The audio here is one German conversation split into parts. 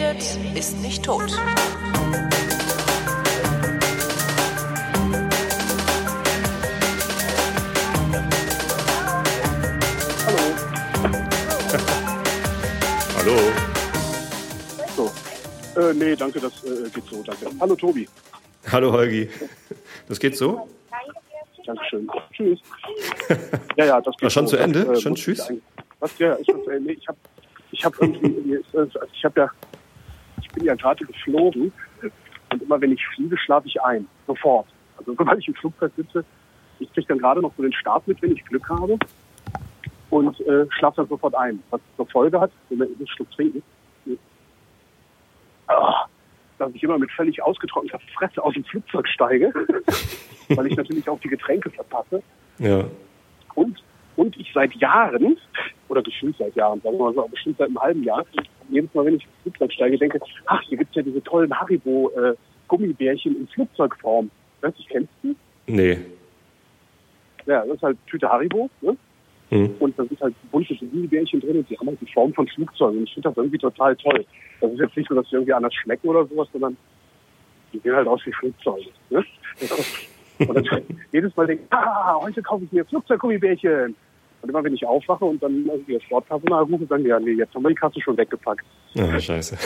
redet, ist nicht tot. Hallo. So. Äh, nee, danke, das äh, geht so, danke. Hallo Tobi. Hallo Holgi. Das geht so? Dankeschön. Tschüss. ja, ja, das geht War schon so. zu Ende? Das, äh, Schon tschüss? Was? Ja, ist schon zu Ende. Ich habe ich hab irgendwie, also ich habe ja, ich bin ja gerade geflogen und immer wenn ich fliege, schlafe ich ein. Sofort. Also sobald ich im Flugzeug sitze, ich kriege dann gerade noch so den Start mit, wenn ich Glück habe und äh, schlafe dann sofort ein. Was zur Folge hat, wenn wir einen Schluck trinken, ah, dass ich immer mit völlig ausgetrockneter Fresse aus dem Flugzeug steige, weil ich natürlich auch die Getränke verpasse. Ja. Und, und ich seit Jahren, oder gefühlt seit Jahren, sagen wir mal so, aber bestimmt seit einem halben Jahr, jedes Mal, wenn ich ins Flugzeug steige, denke, ach, hier gibt's ja diese tollen Haribo-Gummibärchen in Flugzeugform. Weißt du, kennst du? Nee. Ja, das ist halt Tüte Haribo, ne? Hm. Und da sind halt bunte Gummibärchen drin und die haben halt die Form von Flugzeugen. Und ich finde das irgendwie total toll. Das ist jetzt nicht so, dass die irgendwie anders schmecken oder sowas, sondern die sehen halt aus wie Flugzeuge. Ne? Und dann jedes Mal denke ich, ah, heute kaufe ich mir Flugzeuggummibärchen. Und immer wenn ich aufwache und dann irgendwie das Sportpersonal rufe, sagen die, ja, nee, jetzt haben wir die Kasse schon weggepackt. Ah, scheiße.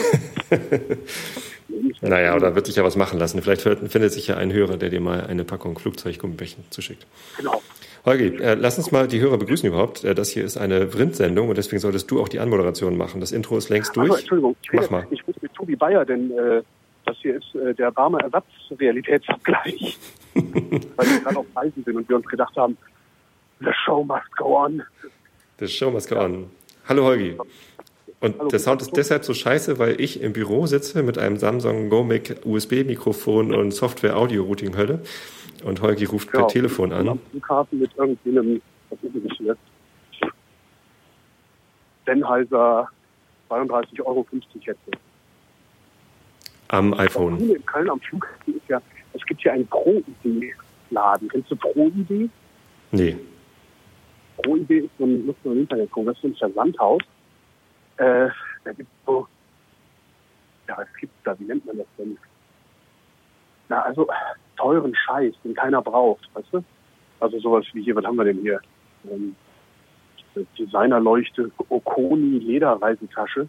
naja, oder wird sich ja was machen lassen. Vielleicht findet sich ja ein Hörer, der dir mal eine Packung Flugzeuggummibärchen zuschickt. Genau. Holgi, äh, lass uns mal die Hörer begrüßen überhaupt. Äh, das hier ist eine Vrind-Sendung und deswegen solltest du auch die Anmoderation machen. Das Intro ist längst durch. Also, Entschuldigung, ich Mach mal. ich rede mit Tobi Bayer, denn äh, das hier ist äh, der warme Ersatzrealitätsabgleich. Weil wir gerade auf Reisen sind und wir uns gedacht haben, the show must go on. The show must go on. Hallo Holgi. Und Hallo, der Sound ist deshalb so scheiße, weil ich im Büro sitze mit einem Samsung GoMic USB-Mikrofon und Software-Audio-Routing-Hölle. Und Holgi ruft per Ja, Telefon an. Am Flughafen mit irgendwie einem, was ist das hier? Sennheiser 32,50 Euro Headset. Am iPhone. In Köln am Flughafen ist ja, es gibt ja einen Pro-ID-Laden. Kennst du Pro-ID? Nee. Pro-ID ist so ein, muss man im Internet gucken, das ist ein Versandhaus. Äh, da gibt es so, ja, was gibt's da, wie nennt man das denn? Na, also teuren Scheiß, den keiner braucht, weißt du? Also sowas wie hier, was haben wir denn hier? Ähm, Designerleuchte, Okoni Lederreisetasche.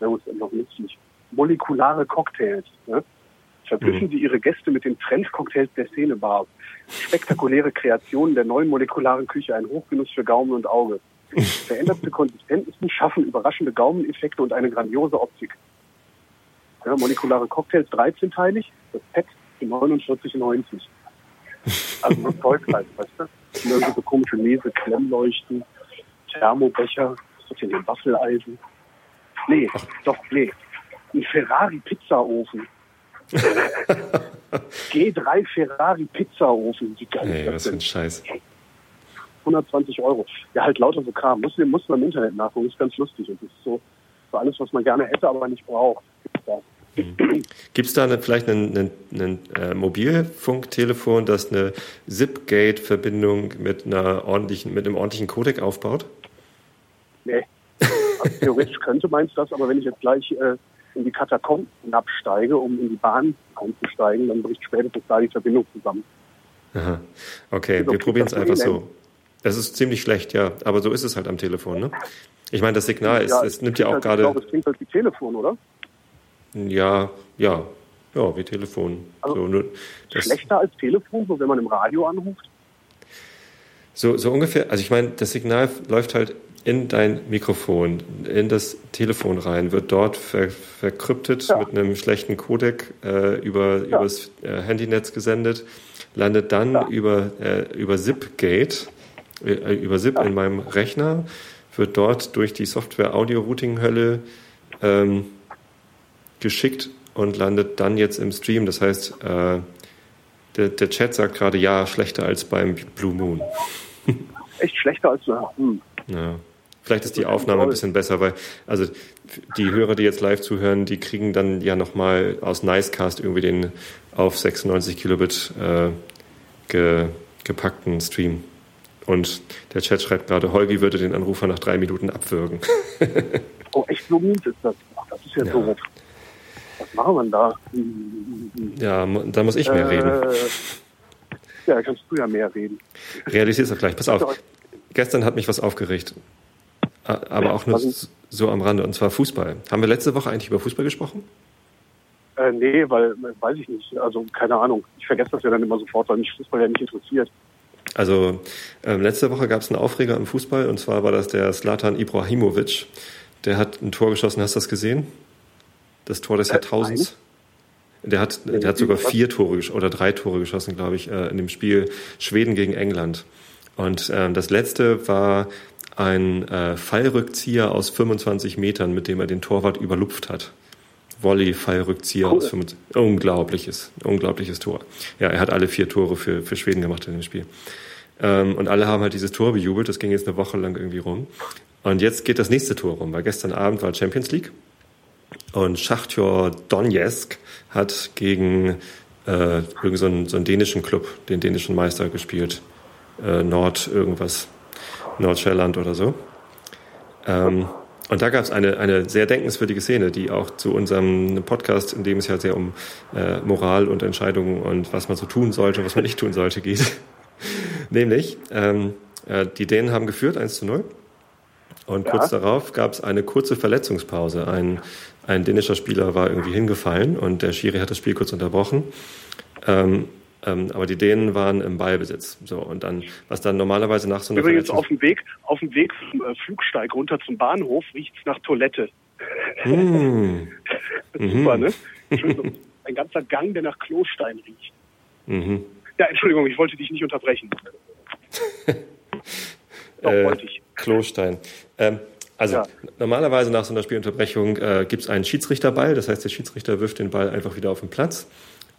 Na gut, ist noch nützlich. Molekulare Cocktails. Ne? Verblüffen Mhm. Sie Ihre Gäste mit den Trendcocktails der Szenebar. Spektakuläre Kreationen der neuen molekularen Küche, ein Hochgenuss für Gaumen und Auge. Veränderte Konsistenzen schaffen überraschende Gaumeneffekte und eine grandiose Optik. Ja, molekulare Cocktails 13-teilig, das Pet für 49,90. Also so Zeug halt, weißt du? Irgendwie so komische Lese, Klemmleuchten, Thermobecher, was hier, ein Waffeleisen? Nee, doch, nee. Ein Ferrari-Pizzaofen. G3 Ferrari Pizzaofen. Wie geil Ey, was für ein Scheiß. 120 Euro. Ja, halt lauter so Kram. Muss, muss man im Internet nachgucken. Ist ganz lustig. Und das ist so, so alles, was man gerne hätte, aber nicht braucht. Gibt's da. Gibt es da eine, vielleicht ein, äh, Mobilfunktelefon, das eine Zipgate-Verbindung mit einer ordentlichen, mit einem ordentlichen Codec aufbaut? Nee. Also theoretisch könnte meins das, aber wenn ich jetzt gleich äh, in die Katakomben absteige, um in die Bahn einzusteigen, dann bricht spätestens da die Verbindung zusammen. Aha. Okay, Also, wir probieren es das einfach so. Es ist ziemlich schlecht, ja, aber so ist es halt am Telefon, ne? Ich meine, das Signal ist, es nimmt ja auch halt, gerade, Ich glaube, es klingt halt wie Telefon, oder? ja, ja, ja, wie Telefon. Also, so, nur, das, Schlechter als Telefon, so wenn man im Radio anruft. so, so ungefähr, also ich meine, das Signal läuft halt in dein Mikrofon, in das Telefon rein, wird dort ver, verkryptet Ja. mit einem schlechten Codec äh, über Ja. übers äh, Handynetz gesendet, landet dann Ja. über, äh, über Zipgate, äh, über Zip in meinem Rechner, wird dort durch die Software Audio Routing Hölle ähm, geschickt und landet dann jetzt im Stream. Das heißt, äh, der, der Chat sagt gerade ja, schlechter als beim Blue Moon. Echt schlechter als ja, hm. Ja. Vielleicht ist die Aufnahme ein bisschen besser, weil also die Hörer, die jetzt live zuhören, die kriegen dann ja nochmal aus Nicecast irgendwie den auf 96 Kilobit äh, ge, gepackten Stream. Und der Chat schreibt gerade, Holgi würde den Anrufer nach drei Minuten abwürgen. Oh, echt so mies ist das. Ach, das ist ja, ja. doof. Was machen wir da? Ja, da muss ich mehr äh, reden. Ja, da kannst du ja mehr reden. Realisier's doch gleich. Pass auf. Gestern hat mich was aufgeregt. Aber auch nur so am Rande. Und zwar Fußball. Haben wir letzte Woche eigentlich über Fußball gesprochen? Äh, nee, weil, weiß ich nicht. Also, keine Ahnung. Ich vergesse das ja dann immer sofort, weil mich Fußball ja nicht interessiert. Also, äh, letzte Woche gab es einen Aufreger im Fußball und zwar war das der Slatan Ibrahimovic. Der hat ein Tor geschossen. Hast du das gesehen? Das Tor des äh, Jahrtausends? Der hat, der hat sogar vier Tore oder drei Tore geschossen, glaube ich, äh, in dem Spiel Schweden gegen England. Und äh, das letzte war ein äh, Fallrückzieher aus 25 Metern, mit dem er den Torwart überlupft hat. Volley-Fallrückzieher cool. aus 25. Unglaubliches, unglaubliches Tor. Ja, er hat alle vier Tore für, für Schweden gemacht in dem Spiel. Ähm, und alle haben halt dieses Tor bejubelt. Das ging jetzt eine Woche lang irgendwie rum. Und jetzt geht das nächste Tor rum, weil gestern Abend war Champions League. Und Schachtjor Donetsk hat gegen äh, irgend so so einen dänischen Club, den dänischen Meister gespielt. Äh, Nord irgendwas, Nordsjælland oder so. Ähm, und da gab es eine, eine sehr denkenswürdige Szene, die auch zu unserem Podcast, in dem es ja sehr um äh, Moral und Entscheidungen und was man so tun sollte, was man nicht tun sollte, geht. Nämlich, ähm, äh, die Dänen haben geführt, 1 zu 0. Und ja. kurz darauf gab es eine kurze Verletzungspause. Ein, ein dänischer Spieler war irgendwie hingefallen und der Schiri hat das Spiel kurz unterbrochen. Ähm, ähm, aber die Dänen waren im Ballbesitz. So, und dann, was dann normalerweise nach so einer Übrigens auf dem Weg, auf dem Weg vom äh, Flugsteig runter zum Bahnhof riecht es nach Toilette. Mm. Super, mhm. ne? Ein ganzer Gang, der nach Klostein riecht. Mhm. Ja, Entschuldigung, ich wollte dich nicht unterbrechen. Doch, äh, wollte ich. Klostein. Ähm, also ja. normalerweise nach so einer Spielunterbrechung äh, gibt es einen Schiedsrichterball, das heißt, der Schiedsrichter wirft den Ball einfach wieder auf den Platz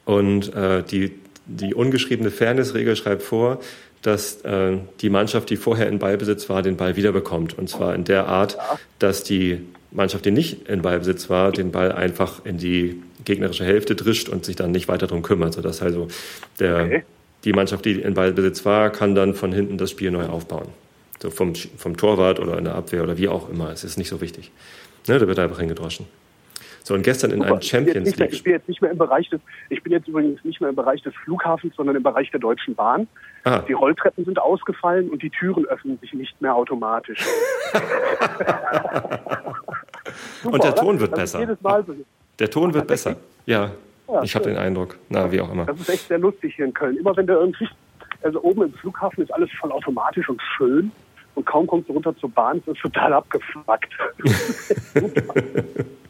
und äh, die die ungeschriebene Fairness-Regel schreibt vor, dass äh, die Mannschaft, die vorher in Ballbesitz war, den Ball wiederbekommt. Und zwar in der Art, dass die Mannschaft, die nicht in Ballbesitz war, den Ball einfach in die gegnerische Hälfte drischt und sich dann nicht weiter darum kümmert. Sodass also der, okay. die Mannschaft, die in Ballbesitz war, kann dann von hinten das Spiel neu aufbauen. So vom, vom Torwart oder in der Abwehr oder wie auch immer. Es ist nicht so wichtig. Ne, da wird einfach hingedroschen. So, und gestern in Super. einem Champions League. Ich bin jetzt nicht mehr im Bereich des, ich bin jetzt übrigens nicht mehr im Bereich des Flughafens, sondern im Bereich der Deutschen Bahn. Ah. Die Rolltreppen sind ausgefallen und die Türen öffnen sich nicht mehr automatisch. Super, und der Ton wird besser. So. Der Ton wird besser. Ja, ja ich habe den Eindruck. Na, wie auch immer. Das ist echt sehr lustig hier in Köln. Immer wenn der irgendwie, also oben im Flughafen ist alles voll automatisch und schön. Und kaum kommst du runter zur Bahn, ist es total abgefuckt.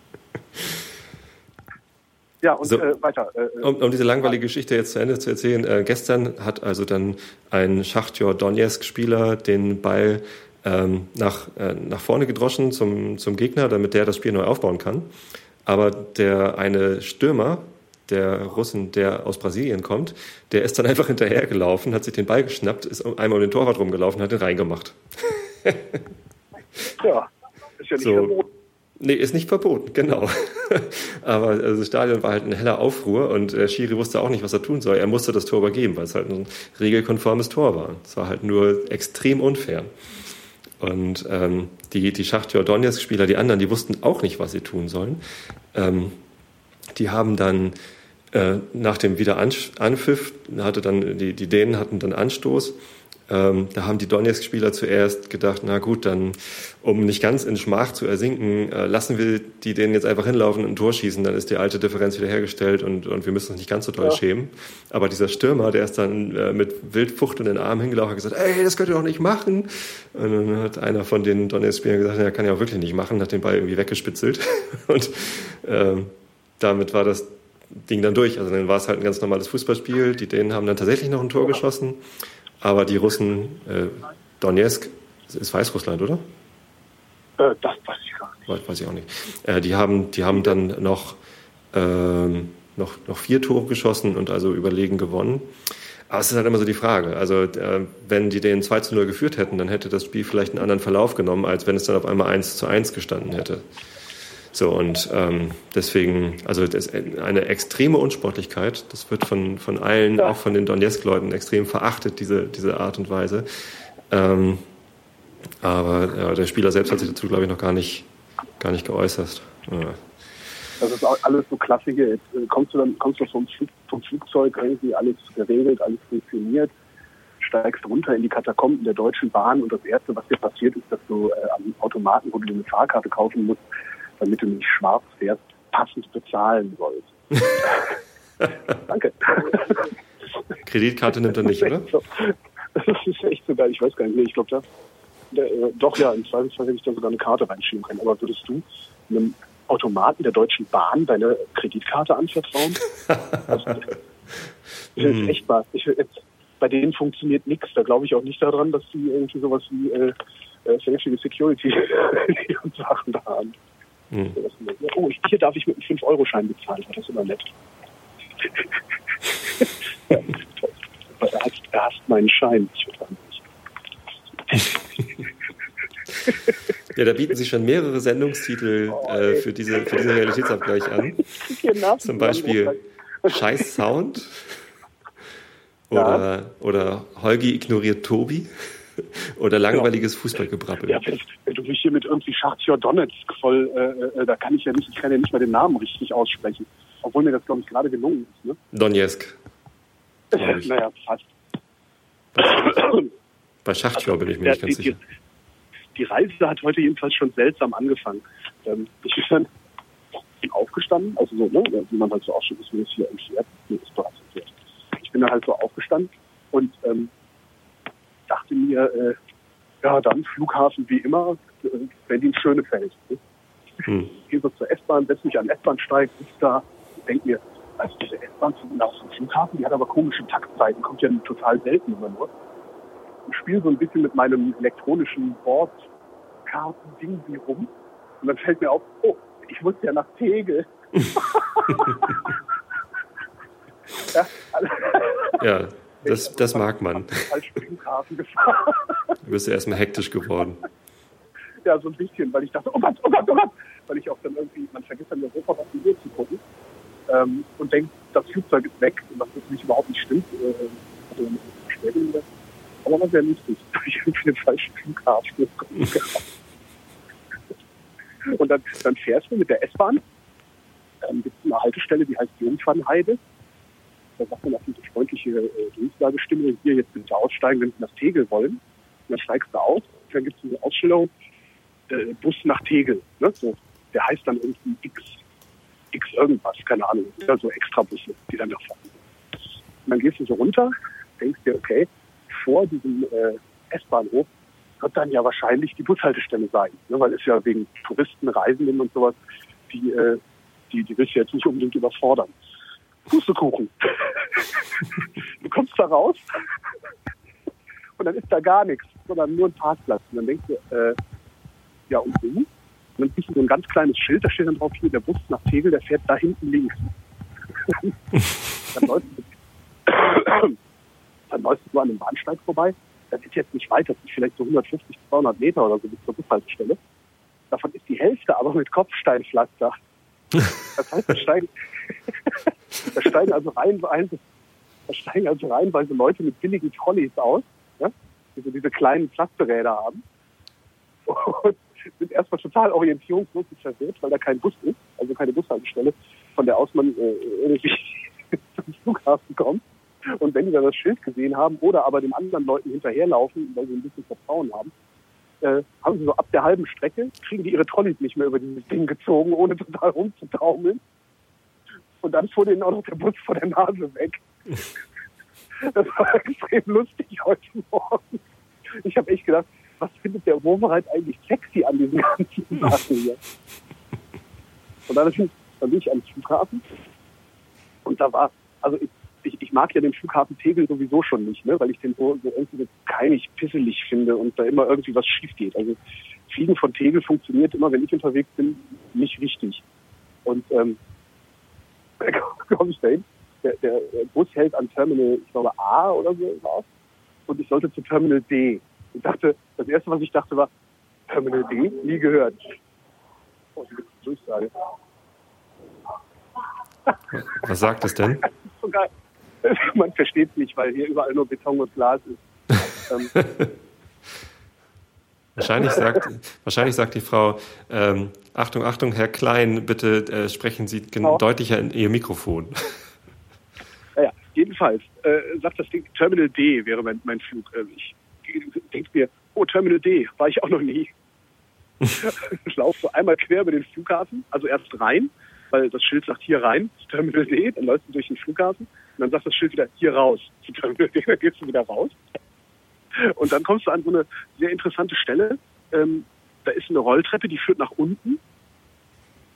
Ja, und so, äh, weiter. Äh, äh, um, um, diese langweilige Geschichte jetzt zu Ende zu erzählen, äh, gestern hat also dann ein Schachtjor Donetsk-Spieler den Ball ähm, nach, äh, nach vorne gedroschen zum, zum Gegner, damit der das Spiel neu aufbauen kann. Aber der eine Stürmer, der Russen, der aus Brasilien kommt, der ist dann einfach hinterhergelaufen, hat sich den Ball geschnappt, ist einmal um den Torwart rumgelaufen, hat den reingemacht. ja, ist ja nicht so. verboten. Nee, ist nicht verboten, genau. Aber also das Stadion war halt ein heller Aufruhr und äh, Schiri wusste auch nicht, was er tun soll. Er musste das Tor übergeben, weil es halt ein regelkonformes Tor war. Es war halt nur extrem unfair. Und ähm, die, die Schachtjor Donetsk-Spieler, die anderen, die wussten auch nicht, was sie tun sollen. Ähm, die haben dann äh, nach dem Wiederanpfiff, hatte dann, die, die Dänen hatten dann Anstoß ähm, da haben die Donetsk-Spieler zuerst gedacht, na gut, dann, um nicht ganz in Schmach zu ersinken, äh, lassen wir die denen jetzt einfach hinlaufen und ein Tor schießen, dann ist die alte Differenz wiederhergestellt und, und wir müssen uns nicht ganz so doll ja. schämen. Aber dieser Stürmer, der ist dann äh, mit fuchtelnden Armen hingelaufen und gesagt, ey, das könnt ihr doch nicht machen. Und dann hat einer von den Donetsk-Spielern gesagt, ja, kann ja auch wirklich nicht machen, hat den Ball irgendwie weggespitzelt. und äh, damit war das Ding dann durch. Also dann war es halt ein ganz normales Fußballspiel. Die Dänen haben dann tatsächlich noch ein Tor geschossen. Aber die Russen, äh, Donetsk ist Weißrussland, oder? Äh, das weiß ich gar nicht. Weiß, weiß ich auch nicht. Äh, die, haben, die haben dann noch, ähm, noch, noch vier Tore geschossen und also überlegen gewonnen. Aber es ist halt immer so die Frage. Also, äh, wenn die den 2 zu 0 geführt hätten, dann hätte das Spiel vielleicht einen anderen Verlauf genommen, als wenn es dann auf einmal 1 zu 1 gestanden hätte. So, und ähm, deswegen, also das eine extreme Unsportlichkeit, das wird von, von allen, ja. auch von den Donetsk-Leuten, extrem verachtet, diese, diese Art und Weise. Ähm, aber ja, der Spieler selbst hat sich dazu, glaube ich, noch gar nicht gar nicht geäußert. Ja. Das ist auch alles so Klassiker. Jetzt äh, kommst du dann kommst du vom, Flug, vom Flugzeug, irgendwie alles geregelt, alles funktioniert, steigst runter in die Katakomben der Deutschen Bahn und das Erste, was dir passiert, ist, dass du äh, am Automaten, wo du eine Fahrkarte kaufen musst, damit du nicht schwarz fährst, passend bezahlen sollst. Danke. Kreditkarte nimmt er nicht, oder? So. Das ist echt so geil. Ich weiß gar nicht, nee, ich glaube, da, da, äh, doch ja, im Zweifelsfall hätte ich da sogar eine Karte reinschieben können. Aber würdest du einem Automaten der Deutschen Bahn deine Kreditkarte anvertrauen? also, ich will echt mal, ich bei denen funktioniert nichts. Da glaube ich auch nicht daran, dass die irgendwie sowas wie äh, äh, vernünftige Security und Sachen da haben. Hm. Oh, hier darf ich mit einem 5-Euro-Schein bezahlen. Das ist immer nett. ja, er, hat, er hasst meinen Schein. Ich Ja, da bieten sich schon mehrere Sendungstitel äh, für, diese, für diesen Realitätsabgleich an. Zum Beispiel Scheiß Sound oder, oder Holgi ignoriert Tobi oder langweiliges Fußballgebrabbel. Ja, du mich hier mit irgendwie Schachtjor Donetsk voll, äh, äh, da kann ich ja nicht, ich kann ja nicht mal den Namen richtig aussprechen. Obwohl mir das, glaube ich, gerade gelungen ist. Ne? Donetsk. naja, fast. Bei Schachtjor bin ich mir nicht ganz die, sicher. die Reise hat heute jedenfalls schon seltsam angefangen. Ähm, ich bin dann aufgestanden, also so, ne, wie man halt so auch schon ist, wie es hier entfährt, nee, ist bereits entfährt. Ich bin dann halt so aufgestanden und ähm, dachte mir, äh, ja, dann Flughafen wie immer, Berlin-Schönefeld. Ne? Hm. gehe so zur S-Bahn, setze mich an den S-Bahn-Steig, sitze da denke mir, also diese S-Bahn nach dem Flughafen, die hat aber komische Taktzeiten, kommt ja total selten immer nur. Ich spiele so ein bisschen mit meinem elektronischen Bordkarten-Ding wie rum und dann fällt mir auf, oh, ich muss ja nach Tegel. ja, Ja, das, das mag man. falsch Flughafen gefahren. Du bist ja erstmal hektisch geworden. Ja, so ein bisschen, weil ich dachte, oh Gott, oh Gott, oh Gott. Weil ich auch dann irgendwie, man vergisst dann in Europa was die Uhr zu gucken ähm, und denkt, das Flugzeug ist weg, was natürlich überhaupt nicht stimmt. Äh, Verspätung wieder. Aber war sehr lustig. Da habe ich irgendwie den falschen Flughafen. Und dann, dann fährst du mit der S-Bahn. Dann gibt es eine Haltestelle, die heißt Jungfernheide. Da sagt man auch diese freundliche äh, Durchsagestimme, hier jetzt bitte aussteigen, wenn Sie nach Tegel wollen. Und dann steigst du aus. Dann gibt es eine Ausstellung, äh, Bus nach Tegel. Ne? So, der heißt dann irgendwie X, X irgendwas, keine Ahnung. Ja, so Extrabusse, die dann da fahren. Und dann gehst du so runter, denkst dir, okay, vor diesem äh, S-Bahnhof wird dann ja wahrscheinlich die Bushaltestelle sein. Ne? Weil es ja wegen Touristen, Reisenden und sowas, die, äh, die, die willst du jetzt nicht unbedingt überfordern. Pustekuchen. du kommst da raus und dann ist da gar nichts, sondern nur ein Parkplatz. Und dann denkst du, äh, ja und wo? Und dann siehst du so ein ganz kleines Schild, da steht dann drauf, hier der Bus nach Tegel, der fährt da hinten links. dann, läufst du, dann läufst du an einem Bahnsteig vorbei. Das ist jetzt nicht weit, das sind vielleicht so 150, 200 Meter oder so bis zur Bushaltestelle. Davon ist die Hälfte aber mit Kopfsteinpflaster. Das heißt, da steigen, da steigen also reihenweise, da steigen also Leute mit billigen Trolleys aus, ja, die so diese kleinen Pflasterräder haben. Und sind erstmal total orientierungslos und verwirrt, weil da kein Bus ist, also keine Bushaltestelle, von der aus man äh, irgendwie zum Flughafen kommt. Und wenn die dann das Schild gesehen haben oder aber den anderen Leuten hinterherlaufen, weil sie ein bisschen Vertrauen haben, äh, haben sie so ab der halben Strecke, kriegen die ihre Trolleys nicht mehr über dieses Ding gezogen, ohne total rumzutaumeln. Und dann fuhr denen auch noch der Bus vor der Nase weg. Das war extrem lustig heute Morgen. Ich habe echt gedacht, was findet der Wovereit eigentlich sexy an diesen ganzen Sachen hier? Und dann, dann bin ich am Flughafen und da war, also ich mag ja den Flughafen Tegel sowieso schon nicht, ne, weil ich den so, so irgendwie so keinig, pisselig finde und da immer irgendwie was schief geht. Also Fliegen von Tegel funktioniert immer, wenn ich unterwegs bin, nicht richtig. Und ähm, komme ich dahin, der, der Bus hält an Terminal, ich glaube A oder so raus und ich sollte zu Terminal D. Ich dachte, das erste, was ich dachte, war Terminal D, nie gehört. Oh, die Durchsage. Was sagt es denn? Das ist so geil. Man versteht es nicht, weil hier überall nur Beton und Glas ist. ähm, Wahrscheinlich sagt, wahrscheinlich sagt die Frau, ähm, Achtung, Achtung, Herr Klein, bitte äh, sprechen Sie Genau. deutlicher in Ihr Mikrofon. Naja, jedenfalls äh, sagt das Ding, Terminal D wäre mein, mein Flug. Äh, ich denke mir, oh, Terminal D, war ich auch noch nie. ich laufe so einmal quer über den Flughafen, also erst rein, weil das Schild sagt hier rein, Terminal D, dann läufst du durch den Flughafen und dann sagt das Schild wieder hier raus, zu Terminal D, dann gehst du wieder raus. Und dann kommst du an so eine sehr interessante Stelle. Ähm, da ist eine Rolltreppe, die führt nach unten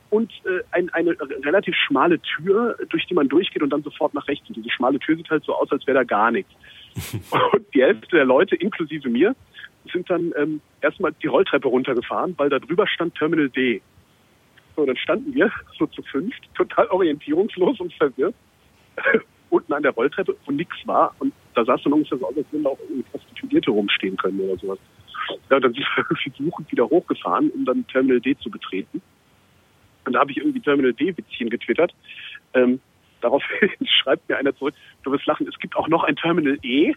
und äh, ein, eine relativ schmale Tür, durch die man durchgeht und dann sofort nach rechts. Und diese schmale Tür sieht halt so aus, als wäre da gar nichts. Und die Hälfte der Leute, inklusive mir, sind dann ähm, erstmal die Rolltreppe runtergefahren, weil da drüber stand Terminal D. So, dann standen wir so zu fünft, total orientierungslos und verwirrt, unten an der Rolltreppe, wo nichts war. Und da es dann ungefähr so aus, als würden da auch irgendwie Prostituierte rumstehen können oder sowas. Ja, und dann sind wir irgendwie suchend wieder hochgefahren, um dann Terminal D zu betreten. Und da habe ich irgendwie Terminal D-Witzchen getwittert. Ähm, daraufhin schreibt mir einer zurück, du wirst lachen, es gibt auch noch ein Terminal E.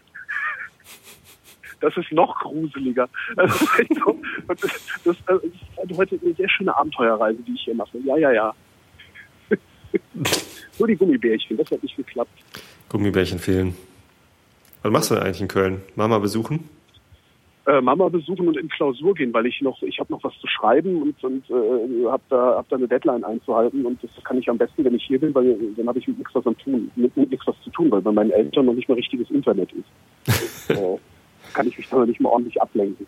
Das ist noch gruseliger. Das ist, echt so, und das, das, das ist also heute eine sehr schöne Abenteuerreise, die ich hier mache. Ja, ja, ja. Nur die Gummibärchen, das hat nicht geklappt. Gummibärchen fehlen. Was machst du denn eigentlich in Köln? Mama besuchen? Äh, Mama besuchen und in Klausur gehen, weil ich noch, ich habe noch was zu schreiben und, und äh, habe da, hab da eine Deadline einzuhalten und das kann ich am besten, wenn ich hier bin, weil dann habe ich mit nichts was am tun, mit, mit nichts was zu tun, weil bei meinen Eltern noch nicht mal richtiges Internet ist. äh, kann ich mich dann noch nicht mal ordentlich ablenken.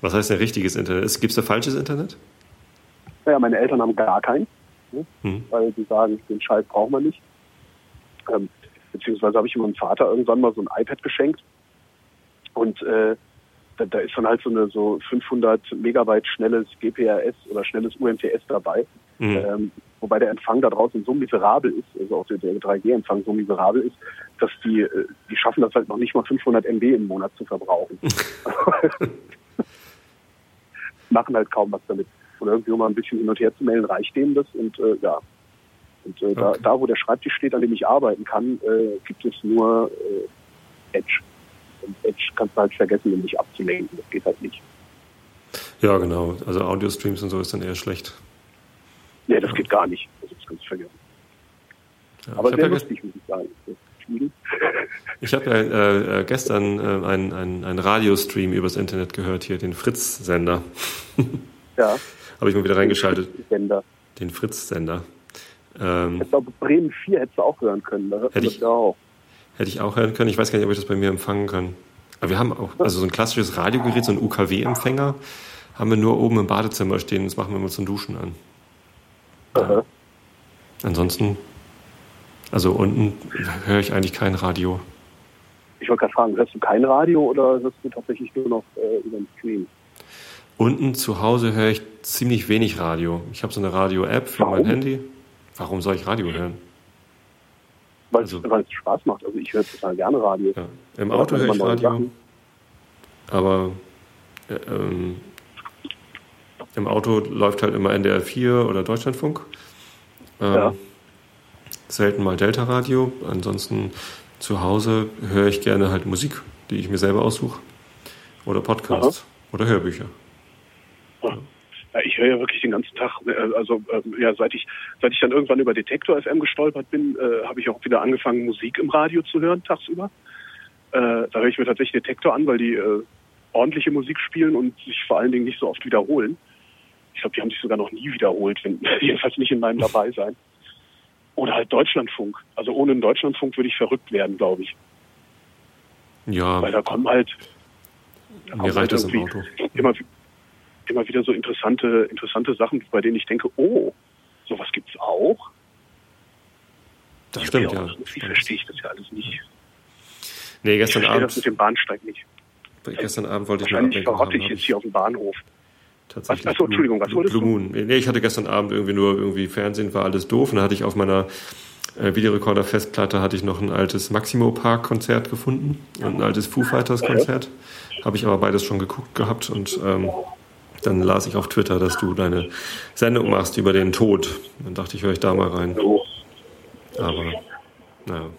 Was heißt denn richtiges Internet? Gibt es da falsches Internet? Naja, meine Eltern haben gar keins, ne? Hm. weil die sagen, den Scheiß braucht man nicht. Ähm, beziehungsweise habe ich meinem Vater irgendwann mal so ein iPad geschenkt und äh, da, da ist dann halt so eine so 500 Megabyte schnelles GPRS oder schnelles UMTS dabei. Mhm. Ähm, wobei der Empfang da draußen so miserabel ist, also auch der, der 3G-Empfang so miserabel ist, dass die, äh, die schaffen das halt noch nicht mal 500 MB im Monat zu verbrauchen. Machen halt kaum was damit. Und irgendwie mal ein bisschen hin und her zu melden, reicht denen das und äh, ja. Und äh, da, Okay. da, wo der Schreibtisch steht, an dem ich arbeiten kann, äh, gibt es nur äh, Edge. Und Edge kannst du halt vergessen, um dich abzulenken. Das geht halt nicht. Ja, genau. Also Audio-Streams und so ist dann eher schlecht. Nee, das geht gar nicht. Das ist ganz vergessen. Ja, Aber ich habe sehr ja, lustig, muss ich sagen. Ich hab ja äh, äh, gestern äh, einen, einen Radiostream übers Internet gehört, hier, den Fritz-Sender. Ja, Habe ich mal wieder reingeschaltet. Den Fritz-Sender. Ähm, Ich glaube, Bremen 4 hättest du auch hören können. Da man Hätte ich- ja auch. hätte ich auch hören können. Ich weiß gar nicht, ob ich das bei mir empfangen kann. Aber wir haben auch, also so ein klassisches Radiogerät, so ein UKW-Empfänger, haben wir nur oben im Badezimmer stehen. Das machen wir mal zum Duschen an. Aha. Ansonsten, also unten höre ich eigentlich kein Radio. Ich wollte gerade fragen, hörst du kein Radio oder hörst du tatsächlich nur noch äh, über den Stream? Unten zu Hause höre ich ziemlich wenig Radio. Ich habe so eine Radio-App für mein Warum? Handy. Warum soll ich Radio hören? Weil Also- es Spaß macht. Also ich höre total gerne Radio. Ja. Im Auto höre ich Radio, Sachen. aber äh, ähm, im Auto läuft halt immer NDR 4 oder Deutschlandfunk. Ähm, Ja. Selten mal Delta-Radio. Ansonsten zu Hause höre ich gerne halt Musik, die ich mir selber aussuche. Oder Podcasts oder Hörbücher. Ich höre ja wirklich den ganzen Tag. äh, Also ähm, ja, seit ich seit ich dann irgendwann über Detektor FM gestolpert bin, äh, habe ich auch wieder angefangen, Musik im Radio zu hören tagsüber. Äh, da höre ich mir tatsächlich Detektor an, weil die äh, ordentliche Musik spielen und sich vor allen Dingen nicht so oft wiederholen. Ich glaube, die haben sich sogar noch nie wiederholt, wenn, jedenfalls nicht in meinem Dabeisein. Oder halt Deutschlandfunk. Also ohne einen Deutschlandfunk würde ich verrückt werden, glaube ich. Ja, Weil da kommen halt, da kommen halt irgendwie immer, immer wieder so interessante, interessante Sachen, bei denen ich denke, oh, sowas gibt's auch. Das stimmt, ja. Irgendwie verstehe ich das ja alles nicht. Nee, Ich gestern verstehe das mit Abend, dem Bahnsteig nicht. gestern Abend wollte ich eine Wahrscheinlich verrotte ich jetzt hier auf dem Bahnhof. Tatsächlich. Achso, Entschuldigung, was wolltest Blue du? Moon. Nee, ich hatte gestern Abend irgendwie nur irgendwie Fernsehen, war alles doof. Und dann hatte ich auf meiner äh, Videorekorder-Festplatte hatte ich noch ein altes Maximo Park-Konzert gefunden und ein altes Foo Fighters-Konzert. Habe ich aber beides schon geguckt gehabt und ähm, dann las ich auf Twitter, dass du deine Sendung machst über den Tod. Dann dachte ich, höre ich da mal rein. Aber naja.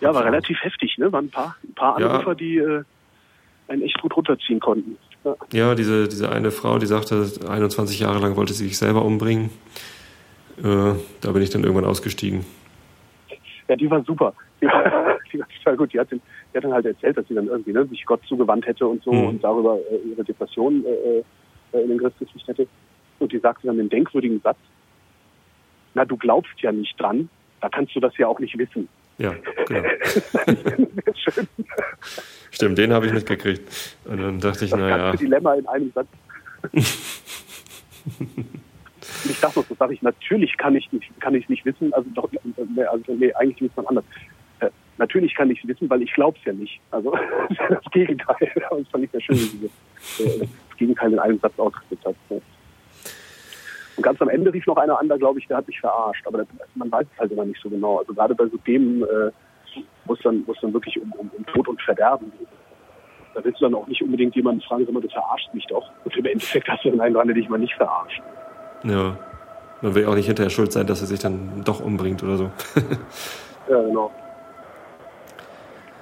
Ja, war relativ heftig, ne? Waren ein paar, ein paar Ja. Anrufer, die äh, einen echt gut runterziehen konnten. Ja, diese, diese eine Frau, die sagte, 21 Jahre lang wollte sie sich selber umbringen. Äh, da bin ich dann irgendwann ausgestiegen. Ja, die war super. Die war, die war total gut. Die hat, den, die hat dann halt erzählt, dass sie dann irgendwie ne, sich Gott zugewandt hätte und so Mhm. und darüber äh, ihre Depression äh, äh, in den Griff gekriegt hätte. Und die sagte dann den denkwürdigen Satz, na, du glaubst ja nicht dran, da kannst du das ja auch nicht wissen. Ja, genau. Stimmt, den habe ich mitgekriegt. Und dann dachte ich, Das naja, ganze Dilemma in einem Satz. Ich dachte noch, das sage ich, natürlich kann ich nicht, kann ich nicht wissen, also doch, äh, also nee, eigentlich muss man anders. Natürlich kann ich es wissen, weil ich glaube es ja nicht. Also das das Gegenteil. Das fand ich sehr schön, wie äh, das Gegenteil in einem Satz ausgedrückt hat. Und ganz am Ende rief noch einer an, da glaube ich, der hat mich verarscht. Aber das, man weiß es halt immer nicht so genau. Also gerade bei so Themen, äh, wo es dann, wo es dann wirklich um, um, um Tod und Verderben geht. Da willst du dann auch nicht unbedingt jemanden fragen, sag mal, du verarschst mich doch. Und im Endeffekt hast du dann einen dran, der dich mal nicht verarscht. ja. Man will auch nicht hinterher schuld sein, dass er sich dann doch umbringt oder so. Ja, genau.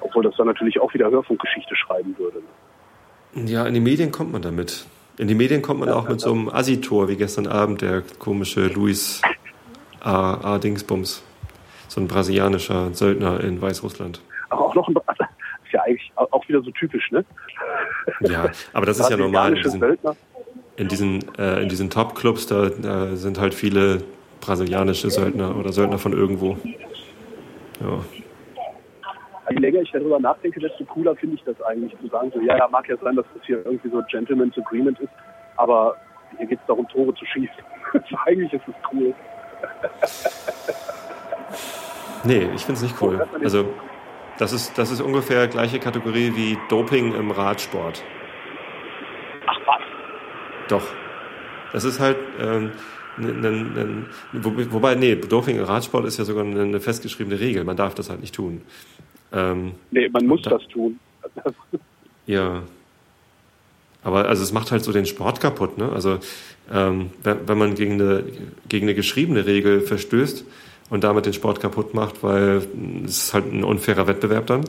Obwohl das dann natürlich auch wieder Hörfunkgeschichte schreiben würde. Ja, in die Medien kommt man damit. In die Medien kommt man auch mit so einem Assi-Tor, wie gestern Abend, der komische Luis A. A. Dingsbums. So ein brasilianischer Söldner in Weißrussland. Aber auch noch ein, ist ja eigentlich auch wieder so typisch, ne? Ja, aber das ist ja normal. In diesen, Söldner. in diesen, äh, in diesen Top-Clubs, da, da sind halt viele brasilianische Söldner oder Söldner von irgendwo. Ja. Je länger ich darüber nachdenke, desto cooler finde ich das eigentlich, zu sagen, so, ja, ja, mag ja sein, dass das hier irgendwie so Gentleman's Agreement ist, aber hier geht es darum, Tore zu schießen. Also eigentlich ist es cool. Nee, ich finde es nicht cool. Also, das ist, das ist ungefähr gleiche Kategorie wie Doping im Radsport. Ach was. Doch. Das ist halt, ähm, ne, ne, ne, wo, wobei, nee, Doping im Radsport ist ja sogar eine festgeschriebene Regel. Man darf das halt nicht tun. Ähm, Nee, man muss Da- das tun. Ja. Aber also es macht halt so den Sport kaputt, ne? Also ähm, wenn, wenn man gegen eine, gegen eine geschriebene Regel verstößt und damit den Sport kaputt macht, weil es ist halt ein unfairer Wettbewerb dann,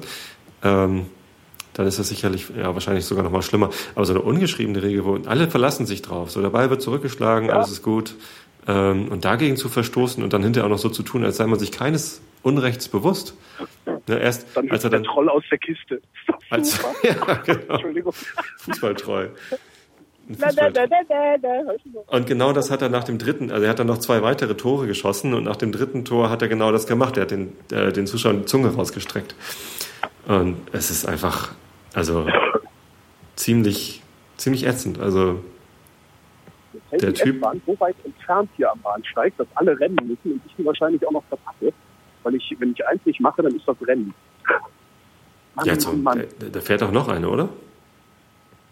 ähm, dann ist das sicherlich, ja, wahrscheinlich sogar noch mal schlimmer. Aber so eine ungeschriebene Regel, wo alle verlassen sich drauf, so der Ball wird zurückgeschlagen, Ja. alles ist gut. Ähm, und dagegen zu verstoßen und dann hinterher auch noch so zu tun, als sei man sich keines Unrechts bewusst. Ne, erst dann als er ist der dann Troll aus der Kiste. Als, ja, genau. Entschuldigung. Fußballtreu. Fußball- da, da, da? Und genau das hat er nach dem dritten, also er hat dann noch zwei weitere Tore geschossen und nach dem dritten Tor hat er genau das gemacht. Er hat den, äh, den Zuschauern die Zunge rausgestreckt. Und es ist einfach, also ziemlich, ziemlich ätzend. Also Der Typ- S-Bahn so weit entfernt hier am Bahnsteig, dass alle rennen müssen und ich die wahrscheinlich auch noch verpacke. Weil ich, wenn ich eins nicht mache, dann ist das Rennen. Mann, ja, so, Mann, Mann. da, fährt auch noch eine, oder?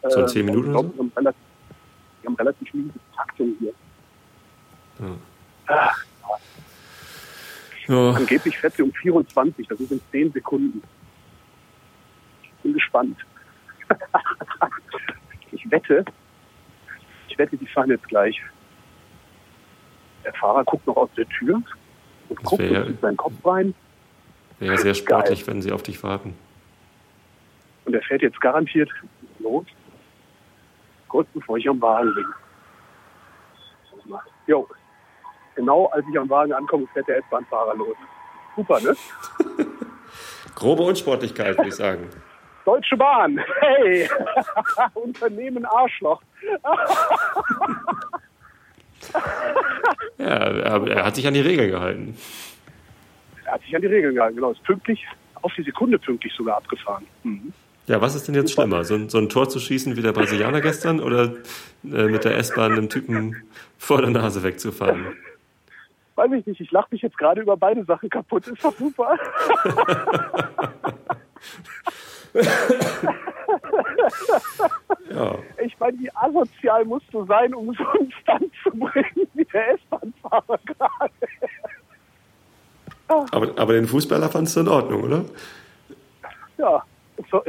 so in zehn Äh, Minuten glaub, wir haben relativ, wir haben relativ miese Taktung hier. Ja, Angeblich fährt sie um 24, das ist in 10 Sekunden. Ich bin gespannt. ich wette, ich wette, die fahren jetzt gleich. Der Fahrer guckt noch aus der Tür Das guckt wär- und seinen Kopf rein wäre sehr sportlich, wenn sie auf dich warten. und er fährt jetzt garantiert los, kurz bevor ich am Wagen bin. Jo, genau als ich am Wagen ankomme, fährt der S-Bahn-Fahrer los. Super, ne? Grobe Unsportlichkeit, würde ich sagen. Deutsche Bahn, hey! Unternehmen Arschloch. Ja, er, er hat sich an die Regeln gehalten. Er hat sich an die Regeln gehalten, genau. Ist pünktlich, auf die Sekunde pünktlich sogar abgefahren. Mhm. Ja, was ist denn jetzt schlimmer? So ein, so ein Tor zu schießen wie der Brasilianer gestern oder äh, mit der S-Bahn einem Typen vor der Nase wegzufahren? Weiß ich nicht, ich lache mich jetzt gerade über beide Sachen kaputt. Ist doch super. Ja, Ich meine, wie asozial musst du sein, um so einen Stand zu bringen, wie der S-Bahn-Fahrer gerade. aber, aber den Fußballer fandst du in Ordnung, oder? Ja,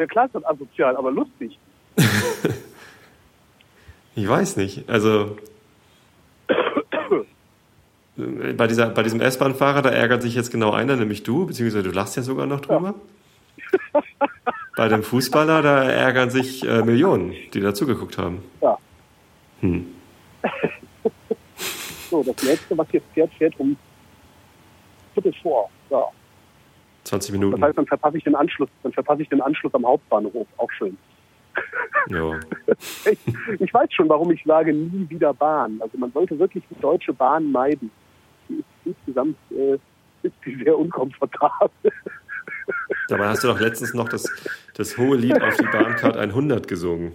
klar ist das asozial, aber lustig. Ich weiß nicht. Also bei, dieser, bei diesem S-Bahn-Fahrer, da ärgert sich jetzt genau einer, nämlich du, beziehungsweise du lachst ja sogar noch drüber. Bei dem Fußballer, da ärgern sich äh, Millionen, die dazugeguckt haben. Ja. Hm. so, das letzte, was jetzt fährt, fährt um Viertel vor. Ja. 20 Minuten. Das heißt, dann verpasse ich den Anschluss, dann verpasse ich den Anschluss am Hauptbahnhof. Auch schön. Ja. ich, ich weiß schon, warum ich sage, nie wieder Bahn. Also man sollte wirklich die Deutsche Bahn meiden. Die ist insgesamt äh, ist die sehr unkomfortabel. Dabei hast du doch letztens noch das, das hohe Lied auf die Bahncard 100 gesungen.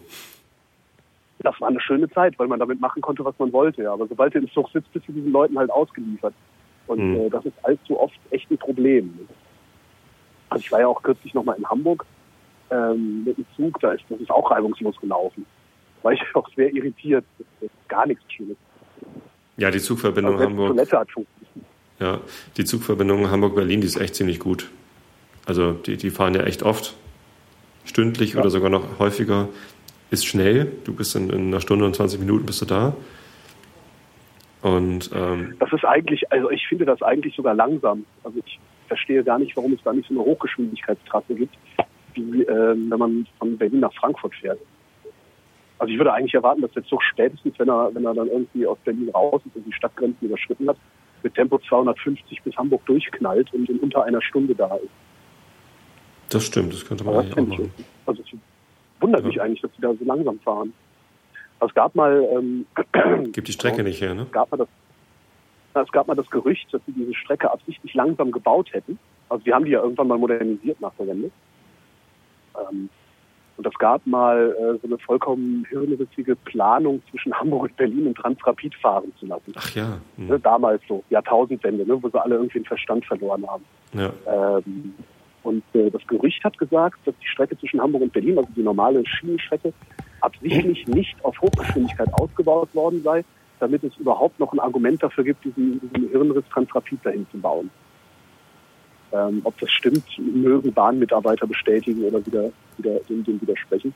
Das war eine schöne Zeit, weil man damit machen konnte, was man wollte. Aber sobald du im Zug sitzt, bist du diesen Leuten halt ausgeliefert. Und Hm. äh, das ist allzu oft echt ein Problem. Also ich war ja auch kürzlich nochmal in Hamburg ähm, mit dem Zug, da ist das ist auch reibungslos gelaufen. Da war ich auch sehr irritiert. Das ist gar nichts Schönes. Ja, die Zugverbindung Also die Hamburg. Funktioniert. Ja, die Zugverbindung Hamburg-Berlin, die ist echt ziemlich gut. Also die, die fahren ja echt oft, stündlich Ja. oder sogar noch häufiger. Ist schnell, du bist in, in einer Stunde und 20 Minuten bist du da. Und ähm, Das ist eigentlich, also ich finde das eigentlich sogar langsam. Also ich verstehe gar nicht, warum es da nicht so eine Hochgeschwindigkeitstrasse gibt, wie ähm, wenn man von Berlin nach Frankfurt fährt. Also ich würde eigentlich erwarten, dass der Zug spätestens, wenn er, wenn er dann irgendwie aus Berlin raus ist und die Stadtgrenzen überschritten hat, mit Tempo 250 bis Hamburg durchknallt und in unter einer Stunde da ist. Das stimmt, das könnte man Aber eigentlich auch finde ich, machen. also es wundert Ja. mich eigentlich, dass die da so langsam fahren. Also es gab mal, ähm, Gibt die Strecke nicht her, ne? es gab mal das, es gab mal das Gerücht, dass sie diese Strecke absichtlich langsam gebaut hätten. Also die haben die ja irgendwann mal modernisiert nach der Wende. Ähm, und es gab mal äh, so eine vollkommen hirnrissige Planung zwischen Hamburg und Berlin und Transrapid fahren zu lassen. Ach ja. Hm. Ne, damals so, Jahrtausendwende, ne, wo sie alle irgendwie den Verstand verloren haben. ja. Ähm, und äh, das Gerücht hat gesagt, dass die Strecke zwischen Hamburg und Berlin, also die normale Schienenstrecke, absichtlich nicht auf Hochgeschwindigkeit ausgebaut worden sei, damit es überhaupt noch ein Argument dafür gibt, diesen, diesen Hirnriss Transrapid dahin zu bauen. Ähm, ob das stimmt, mögen Bahnmitarbeiter bestätigen oder wieder, wieder dem, dem widersprechen.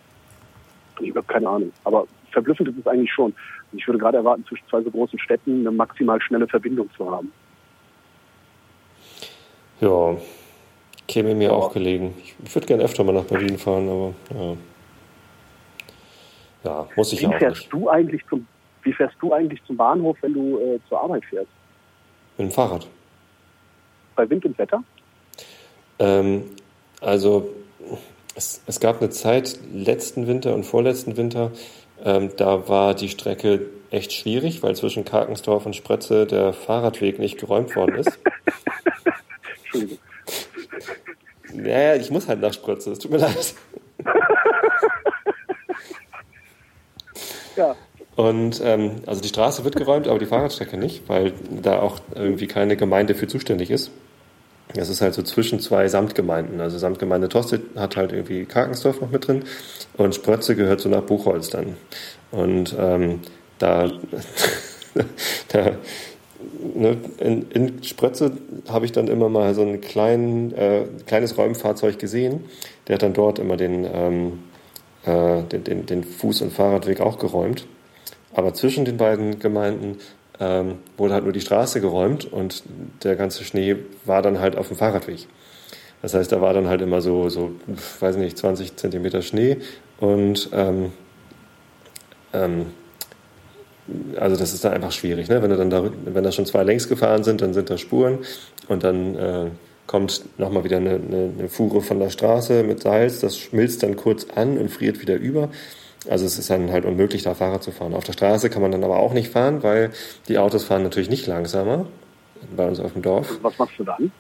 Ich habe keine Ahnung. Aber verblüffend ist es eigentlich schon. Ich würde gerade erwarten, zwischen zwei so großen Städten eine maximal schnelle Verbindung zu haben. ja, käme mir auch gelegen. Ich, würde gerne öfter mal nach Berlin fahren, aber ja. Ja, muss ich Wie auch fährst nicht. du eigentlich zum Wie fährst du eigentlich zum Bahnhof, wenn du äh, zur Arbeit fährst? Mit dem Fahrrad. Bei Wind und Wetter? Ähm, also es, es gab eine Zeit, letzten Winter und vorletzten Winter, ähm, da war die Strecke echt schwierig, weil zwischen Karkensdorf und Spretze der Fahrradweg nicht geräumt worden ist. Entschuldigung. Naja, ich muss halt nach Spretze, es tut mir leid. Ja, Und ähm, also die Straße wird geräumt, aber die Fahrradstrecke nicht, weil da auch irgendwie keine Gemeinde für zuständig ist. Das ist halt so zwischen zwei Samtgemeinden. Also Samtgemeinde Tosted hat halt irgendwie Karkensdorf noch mit drin und Sprötze gehört so nach Buchholz dann. Und ähm, da, da ne, in, in Sprötze habe ich dann immer mal so ein klein, äh, kleines Räumfahrzeug gesehen. Der hat dann dort immer den, ähm, äh, den, den, den Fuß- und Fahrradweg auch geräumt. Aber zwischen den beiden Gemeinden ähm, wurde halt nur die Straße geräumt und der ganze Schnee war dann halt auf dem Fahrradweg. Das heißt, da war dann halt immer so, so weiß nicht, 20 Zentimeter Schnee und ähm, ähm, also das ist dann einfach schwierig, ne? Wenn, du dann da, wenn da schon zwei längs gefahren sind, dann sind da Spuren und dann äh, kommt nochmal wieder eine, eine, eine Fuhre von der Straße mit Salz, das schmilzt dann kurz an und friert wieder über. Also es ist dann halt unmöglich, da Fahrrad zu fahren. Auf der Straße kann man dann aber auch nicht fahren, weil die Autos fahren natürlich nicht langsamer bei uns auf dem Dorf. was machst du dann?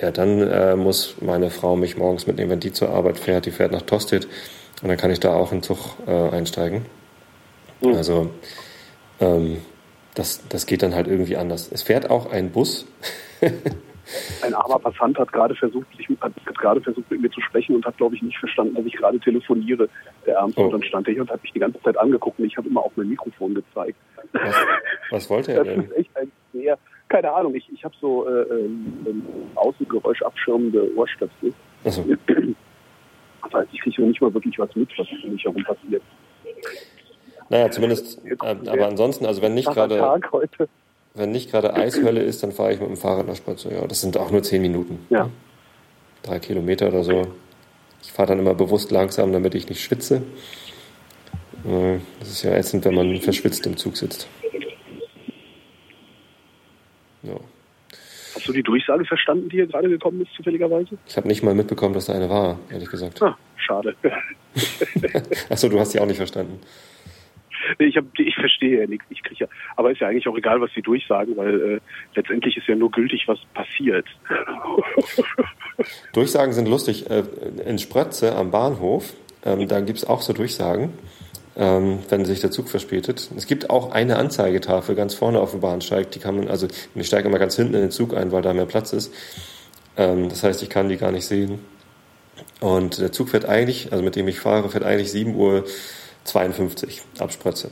Ja, dann äh, muss meine Frau mich morgens mitnehmen, wenn die zur Arbeit fährt. Die fährt nach Tosted und dann kann ich da auch in den Zug äh, einsteigen. Mhm. Also ähm, das, das geht dann halt irgendwie anders. Es fährt auch ein Bus. Ein armer Passant hat gerade versucht, sich, hat gerade versucht, mit mir zu sprechen und hat, glaube ich, nicht verstanden, dass ich gerade telefoniere. Der Ärmste. Oh. Und dann stand er hier und hat mich die ganze Zeit angeguckt und ich habe immer auf mein Mikrofon gezeigt. Was, was wollte er Das denn? ist echt ein sehr, keine Ahnung, ich, ich habe so äh, ähm, ähm, außengeräuschabschirmende Ohrstöpsel. Achso. Das heißt, ich kriege nicht mal wirklich was mit, was um mich herum passiert. Naja, zumindest, äh, aber ansonsten, also wenn nicht gerade wenn nicht gerade Eishölle ist, dann fahre ich mit dem Fahrrad nach Spritze. Ja, das sind auch nur zehn Minuten. Ja. Drei Kilometer oder so. Ich fahre dann immer bewusst langsam, damit ich nicht schwitze. Äh, das ist ja ätzend, wenn man verschwitzt im Zug sitzt. Ja. Hast du die Durchsage verstanden, die hier gerade gekommen ist, zufälligerweise? Ich habe nicht mal mitbekommen, dass da eine war, ehrlich gesagt. Ah, schade. Achso, du hast sie auch nicht verstanden. Ich, hab, ich verstehe ja nichts. Ich kriege ja, aber ist ja eigentlich auch egal, was sie durchsagen, weil äh, letztendlich ist ja nur gültig, was passiert. Durchsagen sind lustig. Äh, in Sprötze am Bahnhof, ähm, da gibt es auch so Durchsagen, ähm, wenn sich der Zug verspätet. Es gibt auch eine Anzeigetafel ganz vorne auf dem Bahnsteig. Die kann man, also ich steige immer ganz hinten in den Zug ein, weil da mehr Platz ist. Ähm, das heißt, ich kann die gar nicht sehen. Und der Zug fährt eigentlich, also mit dem ich fahre, fährt eigentlich 7 Uhr 52 ab Sprötze.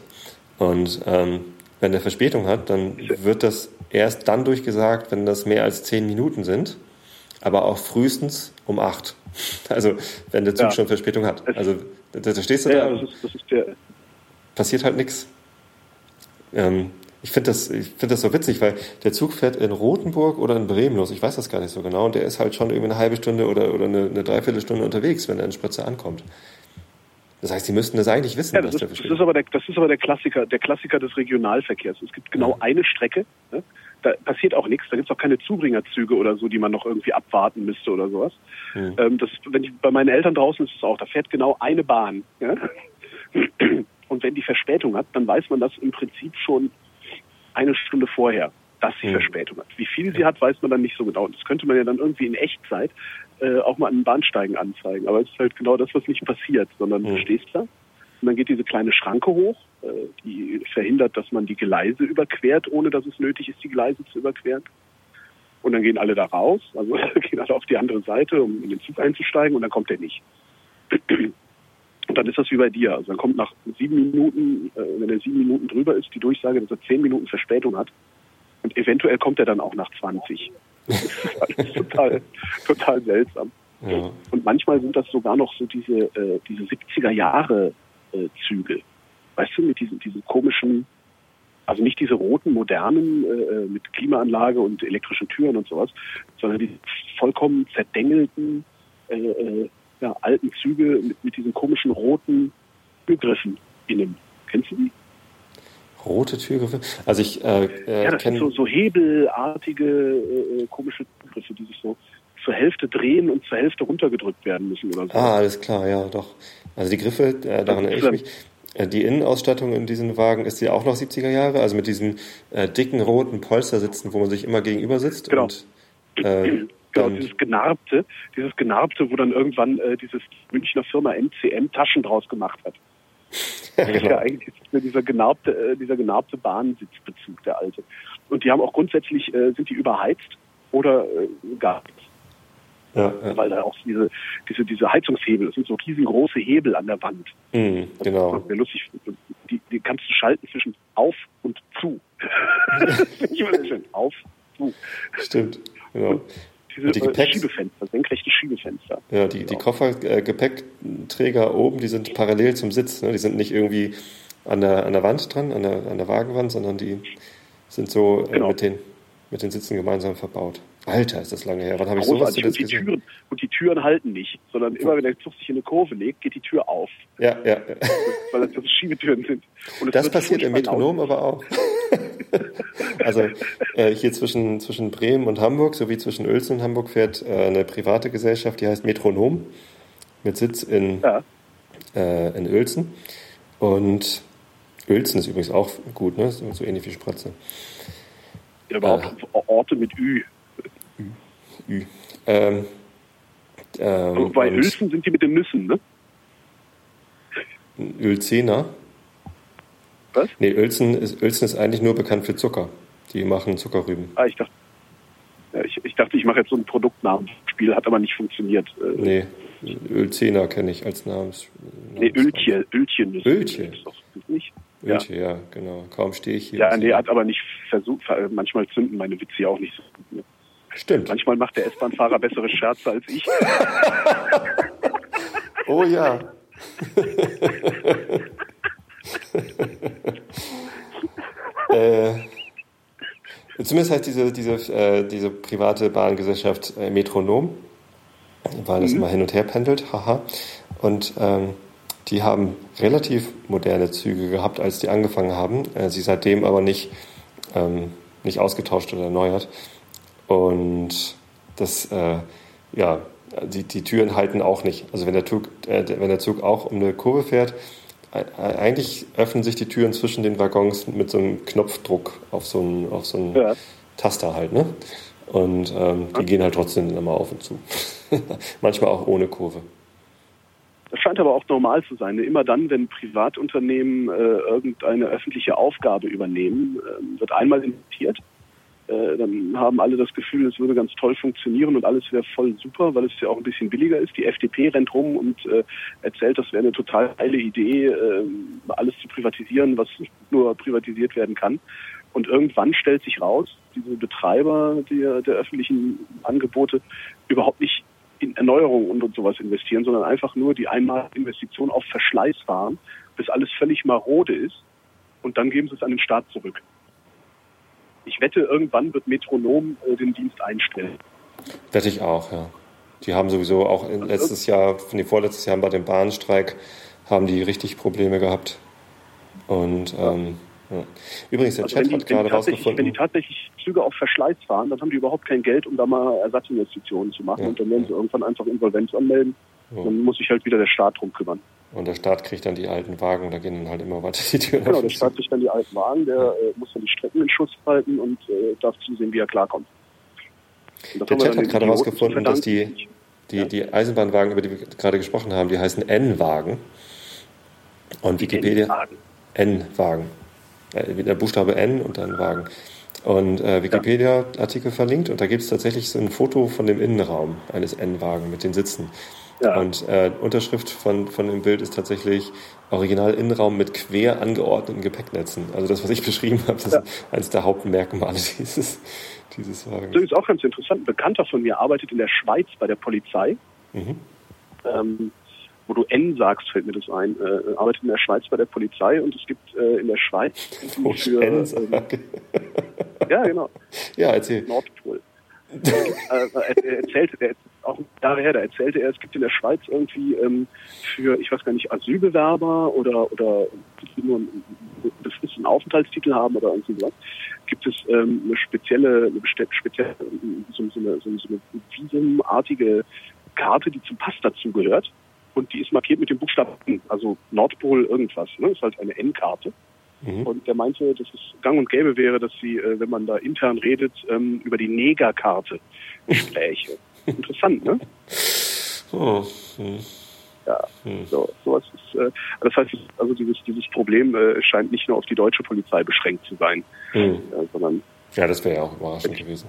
Und ähm, wenn der Verspätung hat, dann wird das erst dann durchgesagt, wenn das mehr als 10 Minuten sind, aber auch frühestens um 8. Also wenn der Zug ja. schon Verspätung hat. Also da, da stehst du ja, da. Das ist, das ist der passiert halt nichts. Ähm, ich finde das, ich finde das so witzig, weil der Zug fährt in Rothenburg oder in Bremen los. Ich weiß das gar nicht so genau. Und der ist halt schon irgendwie eine halbe Stunde oder, oder eine, eine Dreiviertelstunde unterwegs, wenn er in Spritze ankommt. Das heißt, Sie müssten das eigentlich wissen. Ja, das, ist, das, ist, aber der, das ist aber der Klassiker, der Klassiker des Regionalverkehrs. Es gibt genau ja. eine Strecke, ne? da passiert auch nichts, da gibt es auch keine Zubringerzüge oder so, die man noch irgendwie abwarten müsste oder sowas. Ja. Ähm, das, wenn ich, bei meinen Eltern draußen ist es auch, da fährt genau eine Bahn. Ja? Und wenn die Verspätung hat, dann weiß man das im Prinzip schon eine Stunde vorher, dass sie mhm. Verspätung hat. Wie viel sie hat, weiß man dann nicht so genau. Und das könnte man ja dann irgendwie in Echtzeit äh, auch mal an den Bahnsteigen anzeigen. Aber es ist halt genau das, was nicht passiert, sondern mhm. du stehst da und dann geht diese kleine Schranke hoch, äh, die verhindert, dass man die Gleise überquert, ohne dass es nötig ist, die Gleise zu überqueren. Und dann gehen alle da raus, also gehen alle auf die andere Seite, um in den Zug einzusteigen und dann kommt der nicht. Und dann ist das wie bei dir. Also dann kommt nach sieben Minuten, äh, wenn er sieben Minuten drüber ist, die Durchsage, dass er zehn Minuten Verspätung hat. Und eventuell kommt er dann auch nach 20. Das ist total, total seltsam. Ja. Und manchmal sind das sogar noch so diese, äh, diese 70er Jahre äh, Züge. Weißt du, mit diesen, diesen komischen, also nicht diese roten, modernen äh, mit Klimaanlage und elektrischen Türen und sowas, sondern die vollkommen zerdengelten, äh, äh, ja, alten Züge mit, mit diesen komischen roten Türgriffen innen. Kennst du die? Rote Türgriffe? Also ich äh, äh, Ja, das sind so, so hebelartige äh, äh, komische Türgriffe, die sich so zur Hälfte drehen und zur Hälfte runtergedrückt werden müssen oder so. Ah, alles klar, ja, doch. Also die Griffe, äh, daran erinnere ich mich. Äh, die Innenausstattung in diesen Wagen ist die auch noch 70er Jahre, also mit diesen äh, dicken roten Polstersitzen, wo man sich immer gegenüber sitzt. Genau. Und, äh, genau, dieses Genarbte, dieses Genarbte, wo dann irgendwann äh, dieses Münchner Firma MCM Taschen draus gemacht hat. Das ist ja genau. eigentlich dieser genarbte, äh, dieser genarbte Bahnsitzbezug, der alte. Und die haben auch grundsätzlich, äh, sind die überheizt oder äh, gar nichts. Ja, ja. Weil da auch diese, diese, diese Heizungshebel, das sind so riesengroße Hebel an der Wand. Mhm, genau. Das lustig. Die, die kannst du schalten zwischen auf und zu. ich immer schön. Auf, zu. Stimmt, genau. Und diese die Gepäcks Schiebefenster, senkrechte Schiebefenster. Ja, die, die Koffergepäckträger äh, oben, die sind parallel zum Sitz. Ne? Die sind nicht irgendwie an der, an der Wand dran, an der, an der Wagenwand, sondern die sind so äh, genau. mit, den, mit den Sitzen gemeinsam verbaut. Alter, ist das lange her. Wann habe ich sowas zuletzt und die Türen, Und die Türen halten nicht, sondern immer, wenn der Zug sich in eine Kurve legt, geht die Tür auf. Ja, ja. Weil das Schiebetüren sind. das passiert im Metronom aber auch. also äh, hier zwischen, zwischen Bremen und Hamburg sowie zwischen Uelzen und Hamburg fährt äh, eine private Gesellschaft, die heißt Metronom, mit Sitz in, ja. äh, in Uelzen. Und Uelzen ist übrigens auch gut, ne? so, so ähnlich wie Spratze. Ja, überhaupt äh, Orte mit Ü. Ü. Ähm, ähm, Bei Uelzen sind die mit den Nüssen, ne? Ölzener. Was? Nee, Uelzen ist, Uelzen ist eigentlich nur bekannt für Zucker. Die machen Zuckerrüben. Ah, ich dachte, ich, ich, dachte, ich mache jetzt so ein Produktnamenspiel, hat aber nicht funktioniert. Äh, nee, Ölzehner kenne ich als Namens. Nee, Öltje, Öltchen ist Öltje. Ist doch nicht. Öltje, ja. ja. genau. Kaum stehe ich hier. Ja, nee, hat aber nicht versucht, manchmal zünden meine Witze ja auch nicht so gut. Ne? Stimmt. Manchmal macht der S-Bahn-Fahrer bessere Scherze als ich. oh ja. äh, zumindest heißt diese, diese, äh, diese private Bahngesellschaft äh, Metronom. weil das mhm. immer hin und her pendelt, haha. Und ähm, die haben relativ moderne Züge gehabt, als die angefangen haben. Äh, sie seitdem aber nicht, ähm, nicht ausgetauscht oder erneuert. Und das, äh, ja, die, die Türen halten auch nicht. Also wenn der, Zug, äh, wenn der Zug auch um eine Kurve fährt, eigentlich öffnen sich die Türen zwischen den Waggons mit so einem Knopfdruck auf so einen, auf so einen ja. Taster halt, ne? Und ähm, die gehen halt trotzdem immer auf und zu. Manchmal auch ohne Kurve. Das scheint aber auch normal zu sein. Immer dann, wenn Privatunternehmen äh, irgendeine öffentliche Aufgabe übernehmen, äh, wird einmal investiert. Äh, dann haben alle das Gefühl, es würde ganz toll funktionieren und alles wäre voll super, weil es ja auch ein bisschen billiger ist. Die FDP rennt rum und äh, erzählt, das wäre eine total geile Idee, äh, alles zu privatisieren, was nur privatisiert werden kann. Und irgendwann stellt sich raus, diese Betreiber der, der öffentlichen Angebote überhaupt nicht in Erneuerung und, und sowas investieren, sondern einfach nur die einmal Investition auf Verschleiß fahren, bis alles völlig marode ist und dann geben sie es an den Staat zurück. Ich wette, irgendwann wird Metronom äh, den Dienst einstellen. Wette ich auch, ja. Die haben sowieso auch also letztes Jahr, nee, vorletztes Jahr bei dem Bahnstreik, haben die richtig Probleme gehabt. Und ähm, ja. Übrigens, der also Chat hat gerade rausgefunden. Wenn die tatsächlich Züge auf Verschleiß fahren, dann haben die überhaupt kein Geld, um da mal Ersatzinvestitionen zu machen. Ja. Und dann werden sie irgendwann einfach Insolvenz anmelden. Ja. Dann muss sich halt wieder der Staat drum kümmern. Und der Staat kriegt dann die alten Wagen, da gehen dann halt immer weiter die Türen Genau, der Staat kriegt dann die alten Wagen, der äh, muss dann die Strecken in Schuss halten und äh, darf zusehen, wie er klarkommt. Der Chat hat gerade herausgefunden, dass die, die, die Eisenbahnwagen, über die wir gerade gesprochen haben, die heißen N-Wagen. Und Wikipedia. N-Wagen. Äh, der Buchstabe N und dann Wagen. Und äh, Wikipedia-Artikel verlinkt und da gibt es tatsächlich so ein Foto von dem Innenraum eines N-Wagen mit den Sitzen. Ja. Und äh, Unterschrift von, von dem Bild ist tatsächlich Original Innenraum mit quer angeordneten Gepäcknetzen. Also das, was ich beschrieben habe, das ja. ist eines der Hauptmerkmale dieses, dieses Wagens. Das ist auch ganz interessant. Ein Bekannter von mir arbeitet in der Schweiz bei der Polizei. Mhm. Ähm, wo du N sagst, fällt mir das ein, äh, arbeitet in der Schweiz bei der Polizei und es gibt äh, in der Schweiz für ähm, ja genau. Ja erzähl. Nordpol. Äh, er erzählte der auch Jahre her da erzählte er es gibt in der Schweiz irgendwie ähm, für ich weiß gar nicht Asylbewerber oder oder die nur einen befristeten Aufenthaltstitel haben oder irgendwie was gibt es ähm, eine spezielle eine spezielle so, so eine, so eine visumartige Karte die zum Pass dazu gehört und die ist markiert mit dem Buchstaben N, also Nordpol irgendwas. Ne? Ist halt eine N-Karte. Mhm. Und der meinte, dass es gang und gäbe wäre, dass sie, äh, wenn man da intern redet, ähm, über die Negerkarte spräche. Interessant, ne? Oh. Hm. Ja, hm. so, sowas ist, äh, das heißt, also dieses, dieses Problem äh, scheint nicht nur auf die deutsche Polizei beschränkt zu sein, hm. äh, sondern. Ja, das wäre ja auch überraschend gewesen.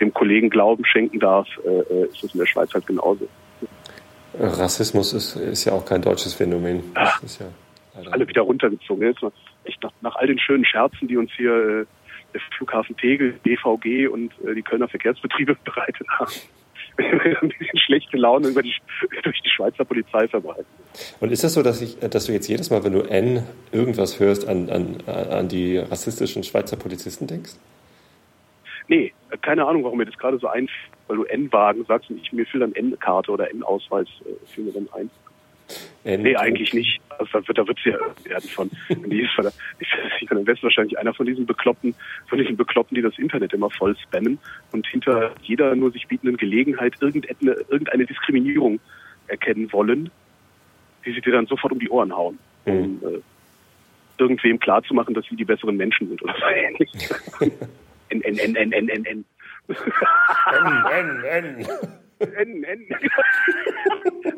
Dem Kollegen Glauben schenken darf, äh, äh ist es in der Schweiz halt genauso. Rassismus ist, ist ja auch kein deutsches Phänomen. Ach, ja alle wieder runtergezogen. Jetzt echt nach, nach all den schönen Scherzen, die uns hier äh, der Flughafen Tegel, BVG und äh, die Kölner Verkehrsbetriebe bereitet haben. ein bisschen schlechte Laune über die, durch die Schweizer Polizei verbreiten. Und ist das so, dass, ich, dass du jetzt jedes Mal, wenn du N irgendwas hörst, an, an, an die rassistischen Schweizer Polizisten denkst? Nee, keine Ahnung, warum mir das gerade so einfällt, weil du N-Wagen sagst und ich mir fiel dann N-Karte oder N-Ausweis, äh, fiel mir dann ein. N nee, eigentlich nicht. Also da wird, da wird es ja werden von, die ist, ich, ich wäre wahrscheinlich einer von diesen Bekloppten, von diesen Bekloppten, die das Internet immer voll spammen und hinter jeder nur sich bietenden Gelegenheit irgendeine, irgendeine Diskriminierung erkennen wollen, die sie dir dann sofort um die Ohren hauen. Mhm. Um äh, irgendwem klarzumachen, dass sie die besseren Menschen sind oder so ähnlich. N, N, N, N, N, N, N. N, N, N. N, N.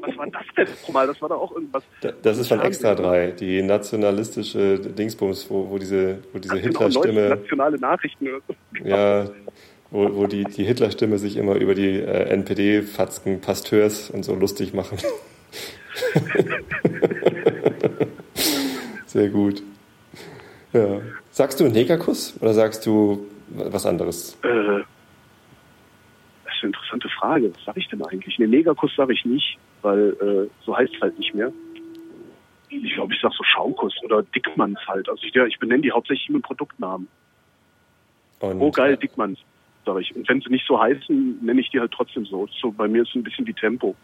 Was war das denn nochmal? Das war doch auch irgendwas. Das ist von Extra 3, die nationalistische Dingsbums, wo, wo diese, wo diese Hitler-Stimme. Nationale Nachrichten. Ja, wo, wo die, die Hitler-Stimme sich immer über die äh, NPD-Fatzken, Pasteurs und so lustig machen. Sehr gut. Ja. Sagst du Negerkuss oder sagst du was anderes? Äh, das ist eine interessante Frage. Was sage ich denn eigentlich? Ne, Negerkuss sage ich nicht, weil äh, so heißt es halt nicht mehr. Ich glaube, ich sage so Schaukuss oder Dickmanns halt. Also ich, ich benenne die hauptsächlich mit Produktnamen. Und, oh geil, äh, Dickmanns. sag ich. Und wenn sie nicht so heißen, nenne ich die halt trotzdem so. so bei mir ist es ein bisschen wie Tempo.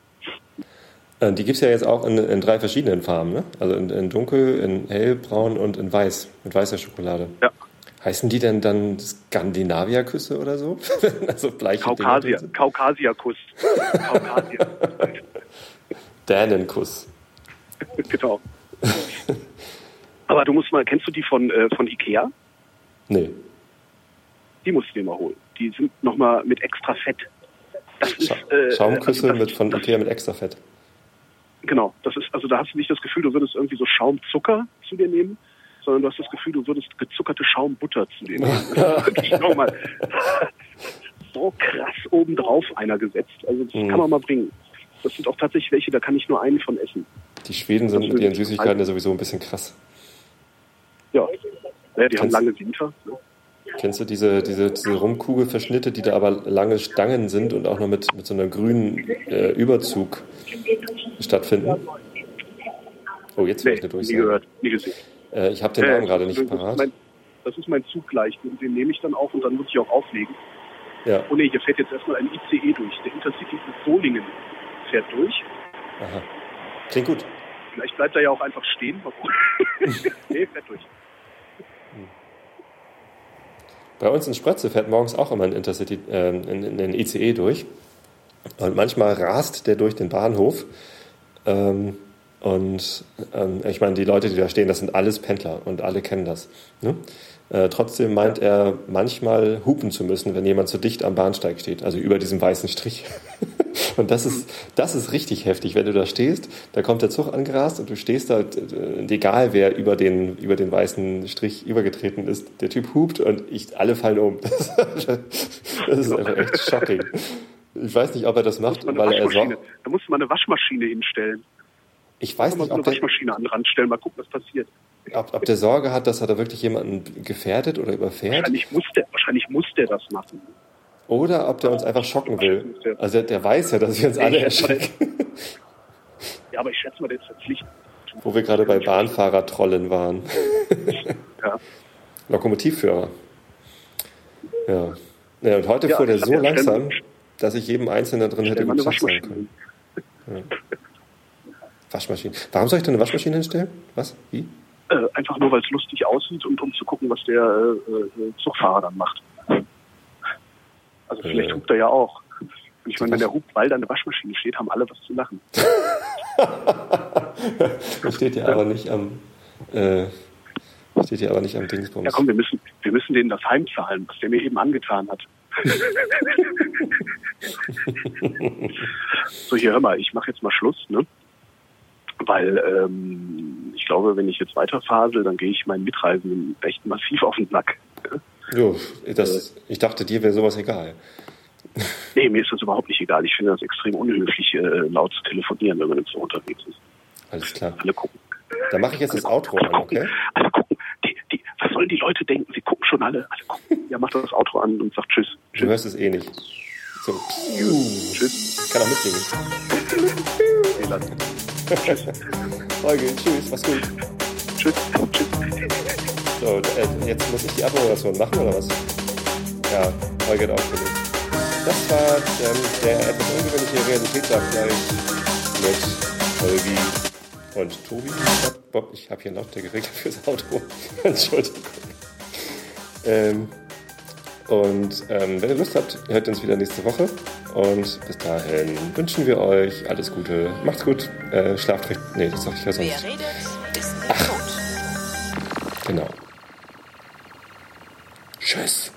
Äh, die gibt es ja jetzt auch in, in, drei verschiedenen Farben, ne? Also in, in, dunkel, in hellbraun und in weiß, mit weißer Schokolade. Ja. Heißen die denn dann Skandinavier-Küsse oder so? also bleiche Kaukasia, Kaukasier-Kuss. Kaukasier. Dänenkuss. genau. Aber du musst mal, kennst du die von, äh, von Ikea? Nee. Die musst du dir mal holen. Die sind nochmal mit extra Fett. Das ist, äh, Schaumküsse also das, mit, von das, Ikea mit extra Fett. Genau, das ist, also da hast du nicht das Gefühl, du würdest irgendwie so Schaumzucker zu dir nehmen, sondern du hast das Gefühl, du würdest gezuckerte Schaumbutter zu ist nochmal so krass obendrauf einer gesetzt. Also das mhm. kann man mal bringen. Das sind auch tatsächlich welche, da kann ich nur einen von essen. Die Schweden sind mit ihren Süßigkeiten ja sowieso ein bisschen krass. Ja, ja die Kennst, haben lange Winter. Ne? Kennst du diese, diese, diese Rumkugelverschnitte, die da aber lange Stangen sind und auch noch mit, mit so einem grünen äh, Überzug stattfinden? Oh, jetzt nee, ich eine Durchsage. Nie gehört, nie gesehen. Äh, ich habe den Namen äh, gerade nicht parat. Mein, das ist mein Zug gleich. Den, den nehme ich dann auf und dann muss ich auch auflegen. Ja. Oh nee, hier fährt jetzt erstmal ein ICE durch. Der Intercity bis Solingen fährt durch. Aha. Klingt gut. Vielleicht bleibt er ja auch einfach stehen. nee, fährt durch. Bei uns in Sprötze fährt morgens auch immer ein Intercity, äh, ein ICE durch. Und manchmal rast der durch den Bahnhof. Ähm, und ähm, ich meine, die Leute, die da stehen, das sind alles Pendler und alle kennen das. Ne? Äh, trotzdem meint er manchmal hupen zu müssen, wenn jemand zu dicht am Bahnsteig steht, also über diesem weißen Strich. und das ist, das ist richtig heftig, wenn du da stehst, da kommt der Zug angerast und du stehst da, egal wer über den, über den weißen Strich übergetreten ist, der Typ hupt und ich, alle fallen um. das ist einfach echt shocking. Ich weiß nicht, ob er das macht, weil er so. Da muss man eine Waschmaschine hinstellen. Ich weiß nicht, ob Waschmaschine an den Rand stellen, mal gucken, was passiert. Ob, ob der Sorge hat, dass er da wirklich jemanden gefährdet oder überfährt? Wahrscheinlich muss der, wahrscheinlich muss der das machen. Oder ob der uns einfach schocken will. Also der, der weiß ja, dass wir uns alle erschrecken. Ja, aber ich schätze mal, der ist verpflichtet. Wo wir gerade bei Bahnfahrer-Trollen waren. Ja. Lokomotivführer. Ja. ja. Und heute ja, fuhr der so langsam, dass ich jedem Einzelnen da drin hätte gut sagen können. Ja. Waschmaschine. Warum soll ich da eine Waschmaschine hinstellen? Was? Wie? Äh, einfach nur, weil es lustig aussieht und um zu gucken, was der äh, äh Zugfahrer dann macht. Also vielleicht äh, hupt er ja auch. Und ich meine, wenn der hupt, weil da eine Waschmaschine steht, haben alle was zu lachen. das steht ja aber nicht am äh, steht ja aber nicht am Dingsbums. Ja komm, wir müssen, wir müssen denen das heimzahlen, was der mir eben angetan hat. so, hier hör mal, ich mache jetzt mal Schluss, ne? Weil ähm, ich glaube, wenn ich jetzt weiterfasel, dann gehe ich meinen Mitreisenden recht massiv auf den Sack. Jo, das, ich dachte, dir wäre sowas egal. Nee, mir ist das überhaupt nicht egal. Ich finde das extrem unhöflich, äh, laut zu telefonieren, wenn man jetzt so unterwegs ist. Alles klar. Alle gucken. Dann mache ich jetzt alle das Outro an, okay? Alle gucken. Die, die, was sollen die Leute denken? Sie gucken schon alle. Alle gucken. Ja, macht das Outro an und sagt Tschüss. tschüss. Du hörst es eh nicht. So. Tschüss. Kann auch mitnehmen. Nee, lass. Tschüss. Folge, tschüss, mach's gut. Tschüss. Tschüss. So, äh, jetzt muss ich die Abmoderation machen, oder was? Ja, Folge hat aufgelegt. Das war ähm, der etwas ungewöhnliche Realitätsabgleich mit Holgi und Tobi. Bob, ich habe hier einen Lautstärke geregelt fürs Auto. Entschuldigung. Ähm, und ähm, wenn ihr Lust habt, hört uns wieder nächste Woche. Und bis dahin wünschen wir euch alles Gute. Macht's gut. Äh, schlaft recht. Nee, das sag ich ja sonst. Wer redet, ist nicht Ach. Genau. Tschüss.